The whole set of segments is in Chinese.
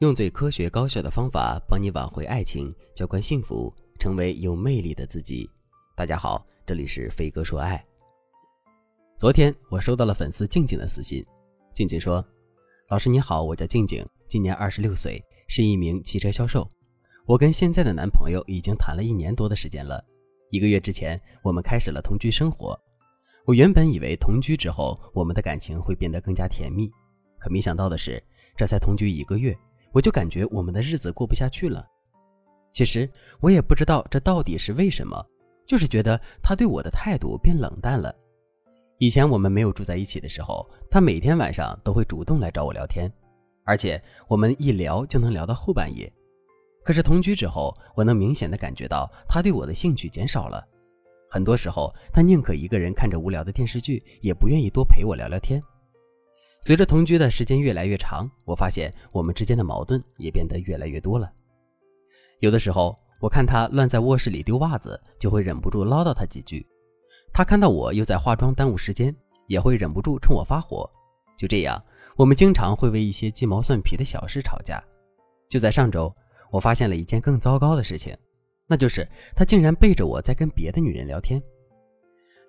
用最科学高效的方法帮你挽回爱情，浇灌幸福，成为有魅力的自己。大家好，这里是飞哥说爱。昨天我收到了粉丝静静的私信，静静说：“老师你好，我叫静静，今年二十六岁，是一名汽车销售。我跟现在的男朋友已经谈了一年多的时间了。一个月之前，我们开始了同居生活。我原本以为同居之后，我们的感情会变得更加甜蜜，可没想到的是，这才同居一个月。”我就感觉我们的日子过不下去了。其实我也不知道这到底是为什么，就是觉得他对我的态度变冷淡了。以前我们没有住在一起的时候，他每天晚上都会主动来找我聊天，而且我们一聊就能聊到后半夜。可是同居之后，我能明显的感觉到他对我的兴趣减少了。很多时候，他宁可一个人看着无聊的电视剧，也不愿意多陪我聊聊天。随着同居的时间越来越长，我发现我们之间的矛盾也变得越来越多了。有的时候，我看他乱在卧室里丢袜子，就会忍不住唠叨他几句；他看到我又在化妆耽误时间，也会忍不住冲我发火。就这样，我们经常会为一些鸡毛蒜皮的小事吵架。就在上周，我发现了一件更糟糕的事情，那就是他竟然背着我在跟别的女人聊天。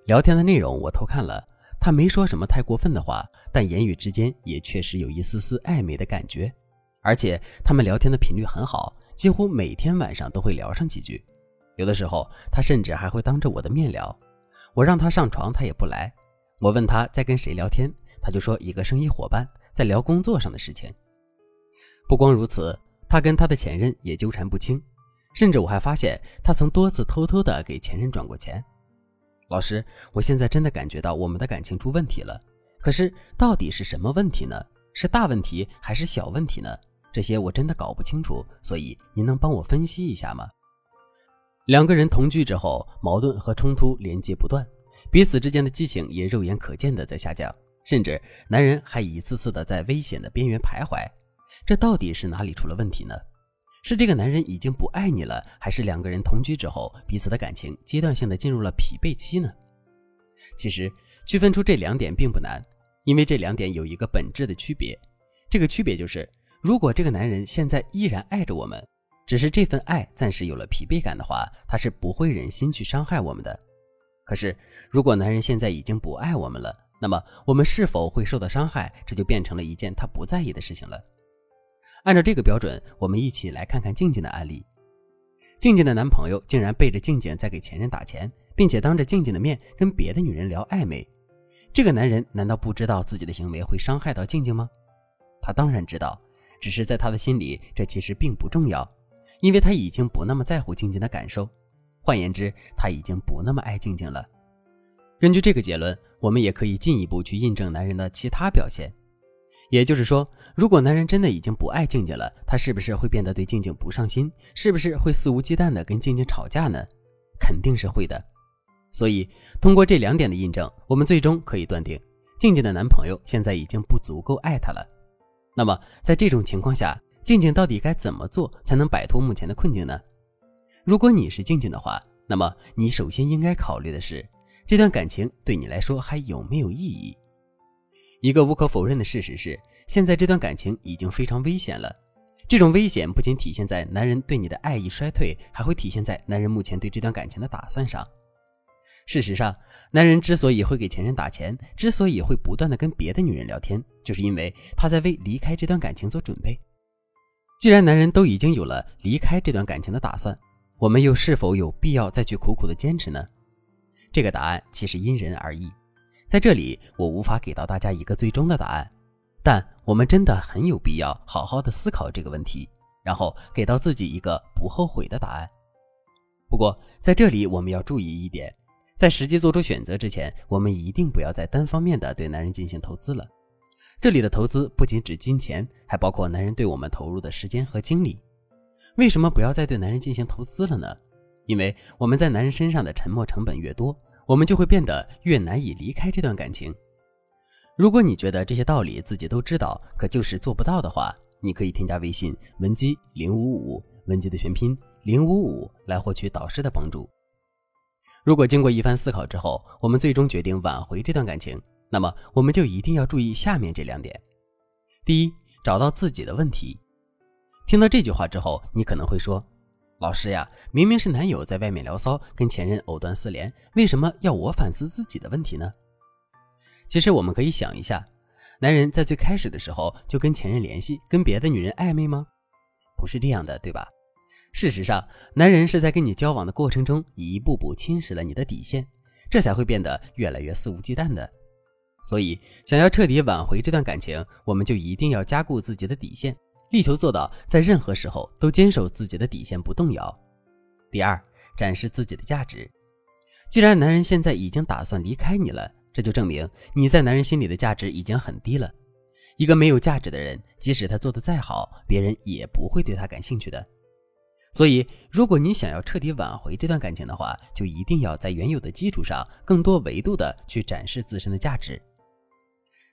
聊天的内容我偷看了。他没说什么太过分的话，但言语之间也确实有一丝丝暧昧的感觉，而且他们聊天的频率很好，几乎每天晚上都会聊上几句。有的时候，他甚至还会当着我的面聊。我让他上床，他也不来。我问他在跟谁聊天，他就说一个生意伙伴在聊工作上的事情。不光如此，他跟他的前任也纠缠不清，甚至我还发现他曾多次偷偷的给前任转过钱。老师，我现在真的感觉到我们的感情出问题了。可是到底是什么问题呢？是大问题还是小问题呢？这些我真的搞不清楚，所以您能帮我分析一下吗？两个人同居之后，矛盾和冲突连接不断，彼此之间的激情也肉眼可见的在下降，甚至男人还一次次的在危险的边缘徘徊。这到底是哪里出了问题呢？是这个男人已经不爱你了，还是两个人同居之后，彼此的感情阶段性的进入了疲惫期呢？其实区分出这两点并不难，因为这两点有一个本质的区别。这个区别就是，如果这个男人现在依然爱着我们，只是这份爱暂时有了疲惫感的话，他是不会忍心去伤害我们的。可是，如果男人现在已经不爱我们了，那么我们是否会受到伤害，这就变成了一件他不在意的事情了。按照这个标准，我们一起来看看静静的案例。静静的男朋友竟然背着静静在给前任打钱，并且当着静静的面跟别的女人聊暧昧。这个男人难道不知道自己的行为会伤害到静静吗？他当然知道，只是在他的心里，这其实并不重要，因为他已经不那么在乎静静的感受。换言之，他已经不那么爱静静了。根据这个结论，我们也可以进一步去印证男人的其他表现。也就是说，如果男人真的已经不爱静静了，他是不是会变得对静静不上心？是不是会肆无忌惮的跟静静吵架呢？肯定是会的。所以，通过这两点的印证，我们最终可以断定，静静的男朋友现在已经不足够爱她了。那么，在这种情况下，静静到底该怎么做才能摆脱目前的困境呢？如果你是静静的话，那么你首先应该考虑的是，这段感情对你来说还有没有意义？一个无可否认的事实是，现在这段感情已经非常危险了。这种危险不仅体现在男人对你的爱意衰退，还会体现在男人目前对这段感情的打算上。事实上，男人之所以会给前任打钱，之所以会不断的跟别的女人聊天，就是因为他在为离开这段感情做准备。既然男人都已经有了离开这段感情的打算，我们又是否有必要再去苦苦的坚持呢？这个答案其实因人而异。在这里，我无法给到大家一个最终的答案，但我们真的很有必要好好的思考这个问题，然后给到自己一个不后悔的答案。不过，在这里我们要注意一点，在实际做出选择之前，我们一定不要再单方面的对男人进行投资了。这里的投资不仅指金钱，还包括男人对我们投入的时间和精力。为什么不要再对男人进行投资了呢？因为我们在男人身上的沉没成本越多。我们就会变得越难以离开这段感情。如果你觉得这些道理自己都知道，可就是做不到的话，你可以添加微信文姬零五五，文姬的全拼零五五，来获取导师的帮助。如果经过一番思考之后，我们最终决定挽回这段感情，那么我们就一定要注意下面这两点：第一，找到自己的问题。听到这句话之后，你可能会说：“老师呀，明明是男友在外面聊骚，跟前任藕断丝连，为什么要我反思自己的问题呢？”其实我们可以想一下，男人在最开始的时候就跟前任联系，跟别的女人暧昧吗？不是这样的，对吧？事实上，男人是在跟你交往的过程中，一步步侵蚀了你的底线，这才会变得越来越肆无忌惮的。所以，想要彻底挽回这段感情，我们就一定要加固自己的底线。力求做到在任何时候都坚守自己的底线不动摇。第二，展示自己的价值。既然男人现在已经打算离开你了，这就证明你在男人心里的价值已经很低了。一个没有价值的人，即使他做的再好，别人也不会对他感兴趣的。所以，如果你想要彻底挽回这段感情的话，就一定要在原有的基础上，更多维度的去展示自身的价值。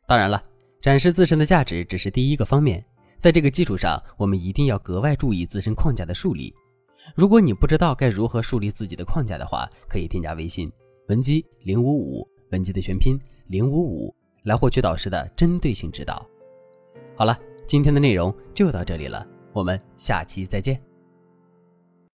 当然了，展示自身的价值只是第一个方面。在这个基础上，我们一定要格外注意自身框架的树立。如果你不知道该如何树立自己的框架的话，可以添加微信文姬零五五，文姬的全拼零五五，来获取导师的针对性指导。好了，今天的内容就到这里了，我们下期再见。